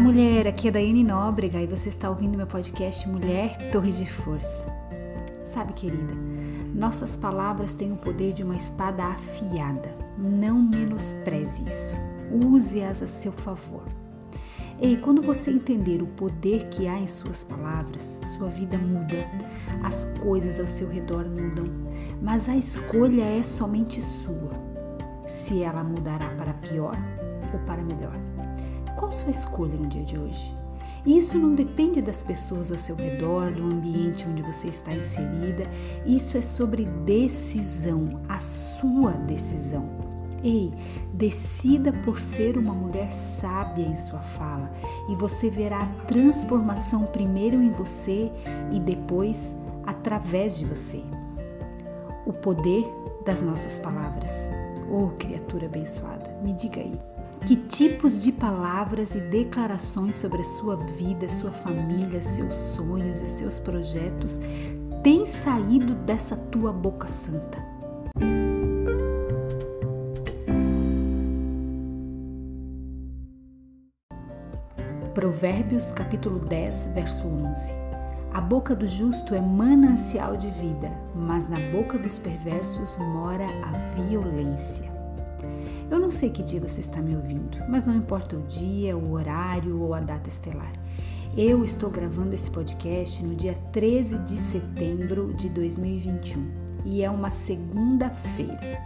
Olá, mulher. Aqui é Daiane Nóbrega e você está ouvindo meu podcast Mulher Torre de Força. Sabe, querida, nossas palavras têm o poder de uma espada afiada. Não menospreze isso. Use-as a seu favor. Ei, quando você entender o poder que há em suas palavras, sua vida muda, as coisas ao seu redor mudam, mas a escolha é somente sua. Se ela mudará para pior ou para melhor. Qual sua escolha no dia de hoje? E isso não depende das pessoas ao seu redor, do ambiente onde você está inserida. Isso é sobre decisão, a sua decisão. Ei, decida por ser uma mulher sábia em sua fala e você verá a transformação primeiro em você e depois através de você. O poder das nossas palavras. Oh, criatura abençoada, me diga aí. Que tipos de palavras e declarações sobre a sua vida, sua família, seus sonhos e seus projetos têm saído dessa tua boca santa? Provérbios capítulo 10, verso 11. A boca do justo é manancial de vida, mas na boca dos perversos mora a violência. Eu não sei que dia você está me ouvindo, mas não importa o dia, o horário ou a data estelar. Eu estou gravando esse podcast no dia 13 de setembro de 2021 e é uma segunda-feira.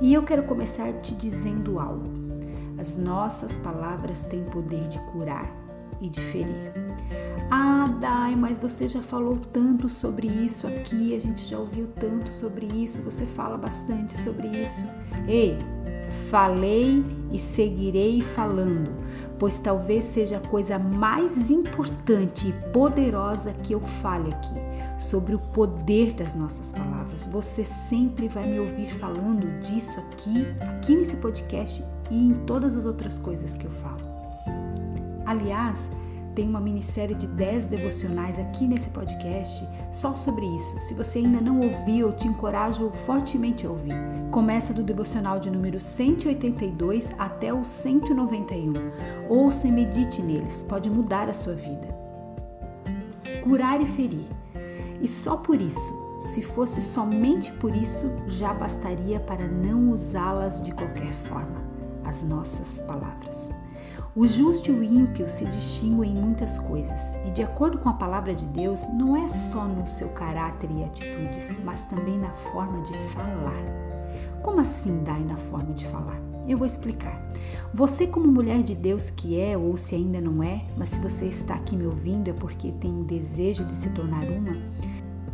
E eu quero começar te dizendo algo. As nossas palavras têm poder de curar e de ferir. Ah, Dai, mas você já falou tanto sobre isso aqui, a gente já ouviu tanto sobre isso, você fala bastante sobre isso. Ei, Falei e seguirei falando, pois talvez seja a coisa mais importante e poderosa que eu fale aqui, sobre o poder das nossas palavras. Você sempre vai me ouvir falando disso aqui, aqui nesse podcast e em todas as outras coisas que eu falo. Aliás, tem uma minissérie de 10 devocionais aqui nesse podcast só sobre isso. Se você ainda não ouviu, eu te encorajo fortemente a ouvir. Começa do devocional de número 182 até o 191. Ouça e medite neles, pode mudar a sua vida. Curar e ferir. E só por isso, se fosse somente por isso, já bastaria para não usá-las de qualquer forma, as nossas palavras. O justo e o ímpio se distinguem em muitas coisas, e de acordo com a palavra de Deus, não é só no seu caráter e atitudes, mas também na forma de falar. Como assim dai na forma de falar? Eu vou explicar. Você, como mulher de Deus que é, ou se ainda não é, mas se você está aqui me ouvindo é porque tem desejo de se tornar uma,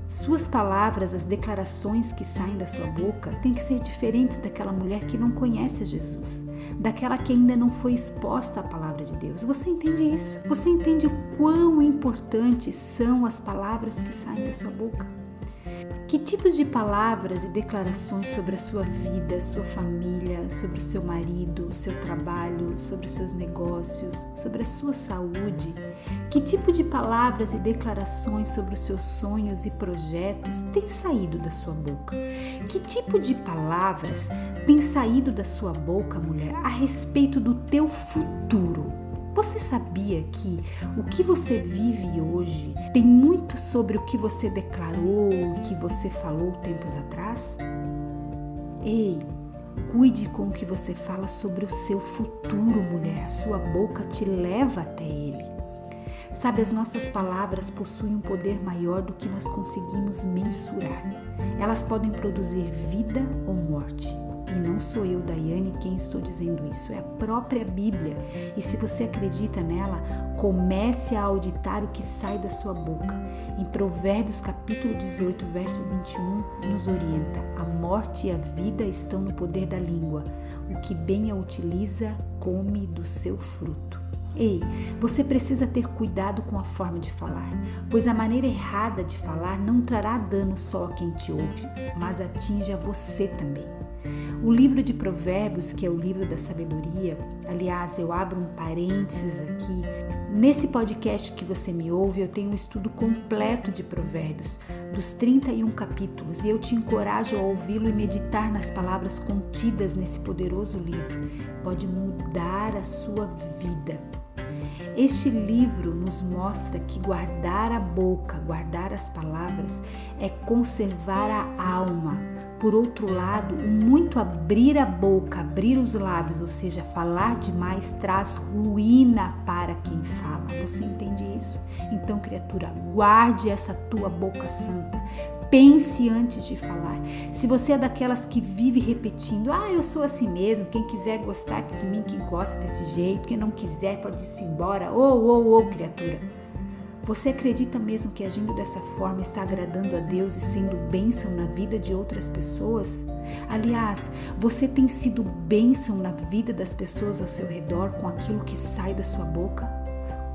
suas palavras, as declarações que saem da sua boca, têm que ser diferentes daquela mulher que não conhece Jesus daquela que ainda não foi exposta à palavra de Deus. Você entende isso? Você entende o quão importantes são as palavras que saem da sua boca? Que tipos de palavras e declarações sobre a sua vida, sua família, sobre o seu marido, seu trabalho, sobre os seus negócios, sobre a sua saúde? Que tipo de palavras e declarações sobre os seus sonhos e projetos têm saído da sua boca? Que tipo de palavras têm saído da sua boca, mulher, a respeito do teu futuro? Você sabia que o que você vive hoje tem muito sobre o que você declarou, o que você falou tempos atrás? Ei, cuide com o que você fala sobre o seu futuro, mulher. A sua boca te leva até ele. Sabe, as nossas palavras possuem um poder maior do que nós conseguimos mensurar. Elas podem produzir vida ou morte. E não sou eu, Daiane, quem estou dizendo isso, é a própria Bíblia. E se você acredita nela, comece a auditar o que sai da sua boca. Em Provérbios capítulo 18, verso 21, nos orienta: a morte e a vida estão no poder da língua. O que bem a utiliza, come do seu fruto. Ei, você precisa ter cuidado com a forma de falar, pois a maneira errada de falar não trará dano só a quem te ouve, mas atinge a você também. O livro de Provérbios, que é o livro da sabedoria, aliás, eu abro um parênteses aqui. Nesse podcast que você me ouve, eu tenho um estudo completo de Provérbios, dos 31 capítulos, e eu te encorajo a ouvi-lo e meditar nas palavras contidas nesse poderoso livro. Pode mudar a sua vida. Este livro nos mostra que guardar a boca, guardar as palavras, é conservar a alma. Por outro lado, muito abrir a boca, abrir os lábios, ou seja, falar demais, traz ruína para quem fala. Você entende isso? Então, criatura, guarde essa tua boca santa. Pense antes de falar. Se você é daquelas que vive repetindo, ah, eu sou assim mesmo, quem quiser gostar de mim, que gosta desse jeito, quem não quiser pode ir embora. Ô, ô, ô, criatura. Você acredita mesmo que agindo dessa forma está agradando a Deus e sendo bênção na vida de outras pessoas? Aliás, você tem sido bênção na vida das pessoas ao seu redor com aquilo que sai da sua boca?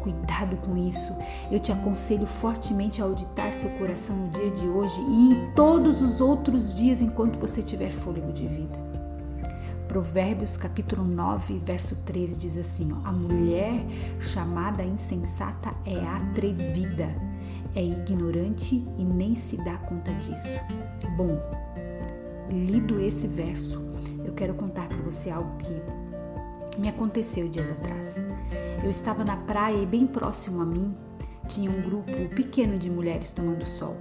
Cuidado com isso. Eu te aconselho fortemente a auditar seu coração no dia de hoje e em todos os outros dias enquanto você tiver fôlego de vida. Provérbios capítulo 9, verso 13 diz assim: ó, A mulher chamada insensata é atrevida, é ignorante e nem se dá conta disso. Bom, lido esse verso, eu quero contar para você algo que me aconteceu dias atrás. Eu estava na praia e bem próximo a mim tinha um grupo pequeno de mulheres tomando sol.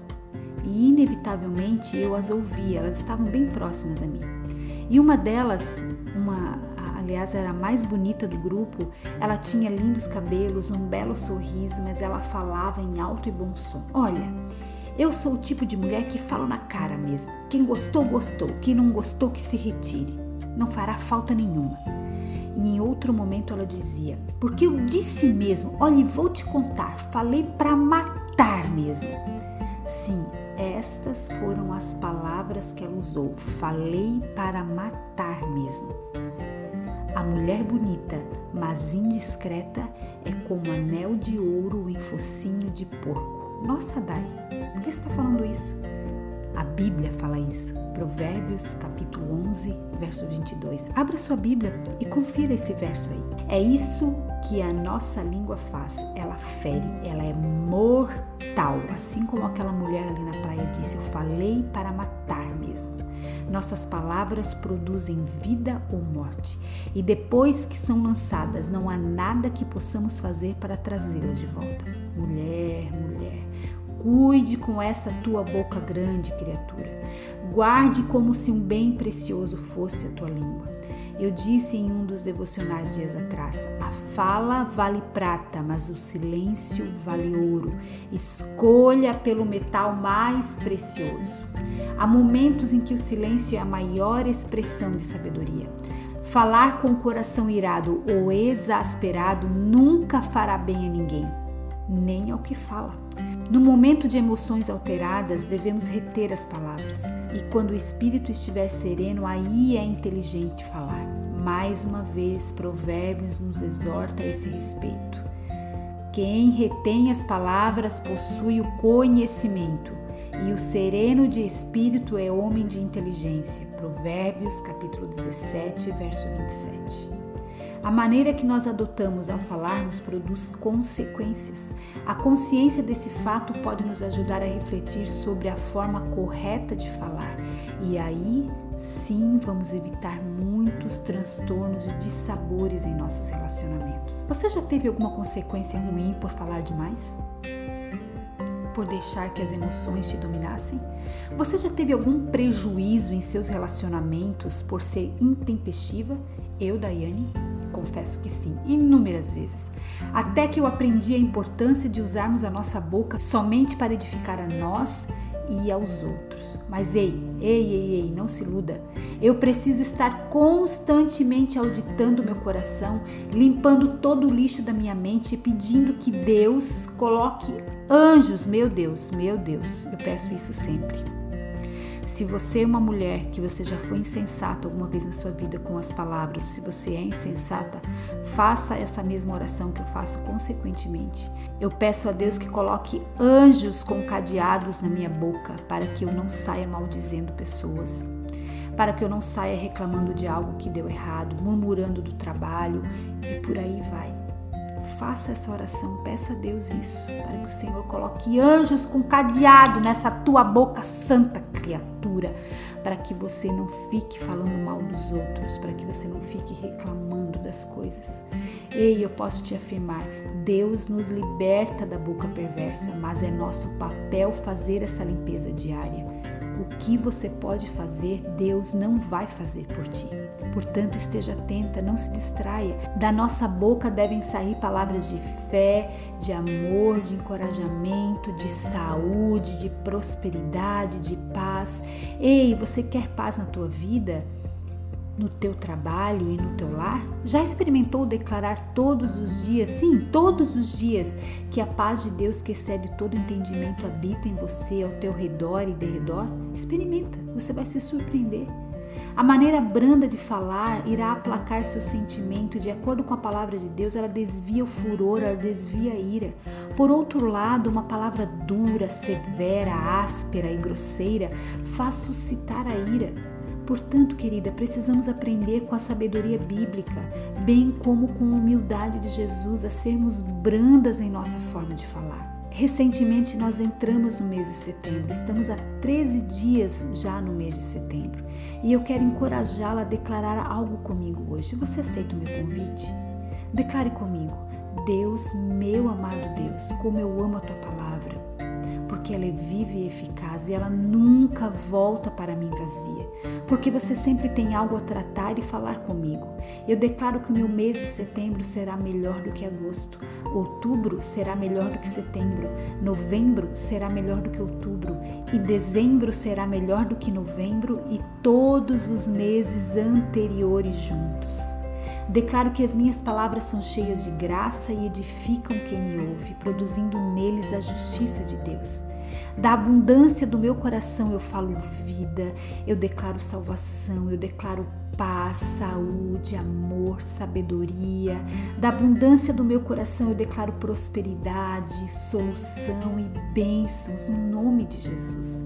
E inevitavelmente eu as ouvia, elas estavam bem próximas a mim. E uma delas, uma, aliás, era a mais bonita do grupo, ela tinha lindos cabelos, um belo sorriso, mas ela falava em alto e bom som. Olha, eu sou o tipo de mulher que falo na cara mesmo. Quem gostou, gostou. Quem não gostou, que se retire. Não fará falta nenhuma. E em outro momento ela dizia: Porque eu disse mesmo, olhe, vou te contar, falei para matar mesmo. Sim, estas foram as palavras que ela usou. Falei para matar mesmo. A mulher bonita, mas indiscreta, é como anel de ouro em focinho de porco. Nossa, Dai, por que você está falando isso? A Bíblia fala isso. Provérbios capítulo 11, verso 22. Abra sua Bíblia e confira esse verso aí. É isso que a nossa língua faz. Ela fere, ela é mortal. Assim como aquela mulher ali na praia disse, eu falei para matar mesmo. Nossas palavras produzem vida ou morte. E depois que são lançadas, não há nada que possamos fazer para trazê-las de volta. Mulher, mulher, Cuide com essa tua boca grande, criatura. Guarde como se um bem precioso fosse a tua língua. Eu disse em um dos devocionais dias atrás: a fala vale prata, mas o silêncio vale ouro. Escolha pelo metal mais precioso. Há momentos em que o silêncio é a maior expressão de sabedoria. Falar com o coração irado ou exasperado nunca fará bem a ninguém, nem ao que fala. No momento de emoções alteradas, devemos reter as palavras, e quando o espírito estiver sereno, aí é inteligente falar. Mais uma vez, Provérbios nos exorta a esse respeito. Quem retém as palavras possui o conhecimento, e o sereno de espírito é homem de inteligência. Provérbios, capítulo 17, verso 27. A maneira que nós adotamos ao falarmos produz consequências. A consciência desse fato pode nos ajudar a refletir sobre a forma correta de falar. E aí, sim, vamos evitar muitos transtornos e dissabores em nossos relacionamentos. Você já teve alguma consequência ruim por falar demais? Por deixar que as emoções te dominassem? Você já teve algum prejuízo em seus relacionamentos por ser intempestiva? Eu, Daiane, Confesso que sim, inúmeras vezes. Até que eu aprendi a importância de usarmos a nossa boca somente para edificar a nós e aos outros. Mas ei, ei, ei, ei, não se iluda. Eu preciso estar constantemente auditando meu coração, limpando todo o lixo da minha mente e pedindo que Deus coloque anjos, meu Deus, meu Deus. Eu peço isso sempre. Se você é uma mulher que você já foi insensata alguma vez na sua vida com as palavras, se você é insensata, faça essa mesma oração que eu faço consequentemente. Eu peço a Deus que coloque anjos com cadeados na minha boca para que eu não saia maldizendo pessoas, para que eu não saia reclamando de algo que deu errado, murmurando do trabalho e por aí vai. Faça essa oração, peça a Deus isso, para que o Senhor coloque anjos com cadeado nessa tua boca santa, criatura, para que você não fique falando mal dos outros, para que você não fique reclamando das coisas. Ei, eu posso te afirmar, Deus nos liberta da boca perversa, mas é nosso papel fazer essa limpeza diária. O que você pode fazer, Deus não vai fazer por ti. Portanto, esteja atenta, não se distraia. Da nossa boca devem sair palavras de fé, de amor, de encorajamento, de saúde, de prosperidade, de paz. Ei, você quer paz na tua vida? No teu trabalho e no teu lar? Já experimentou declarar todos os dias, sim, todos os dias, que a paz de Deus que excede todo entendimento habita em você, ao teu redor e de redor? Experimenta, você vai se surpreender. A maneira branda de falar irá aplacar seu sentimento, de acordo com a palavra de Deus, ela desvia o furor, ela desvia a ira. Por outro lado, uma palavra dura, severa, áspera e grosseira faz suscitar a ira. Portanto, querida, precisamos aprender com a sabedoria bíblica, bem como com a humildade de Jesus, a sermos brandas em nossa forma de falar. Recentemente nós entramos no mês de setembro, estamos há 13 dias já no mês de setembro e eu quero encorajá-la a declarar algo comigo hoje. Você aceita o meu convite? Declare comigo: Deus, meu amado Deus, como eu amo a tua palavra porque ela é viva e eficaz e ela nunca volta para mim vazia, porque você sempre tem algo a tratar e falar comigo. Eu declaro que o meu mês de setembro será melhor do que agosto, outubro será melhor do que setembro, novembro será melhor do que outubro e dezembro será melhor do que novembro e todos os meses anteriores juntos. Declaro que as minhas palavras são cheias de graça e edificam quem me ouve, produzindo neles a justiça de Deus. Da abundância do meu coração eu falo vida, eu declaro salvação, eu declaro paz, saúde, amor, sabedoria. Da abundância do meu coração eu declaro prosperidade, solução e bênçãos no nome de Jesus.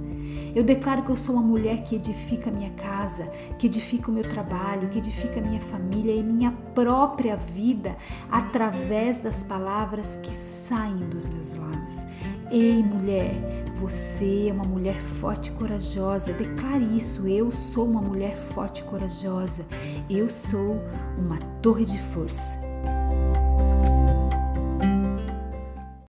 Eu declaro que eu sou uma mulher que edifica minha casa, que edifica o meu trabalho, que edifica minha família e minha própria vida através das palavras que saem dos meus lábios. Ei, mulher, você é uma mulher forte e corajosa. Declare isso. Eu sou uma mulher forte e corajosa. Eu sou uma torre de força.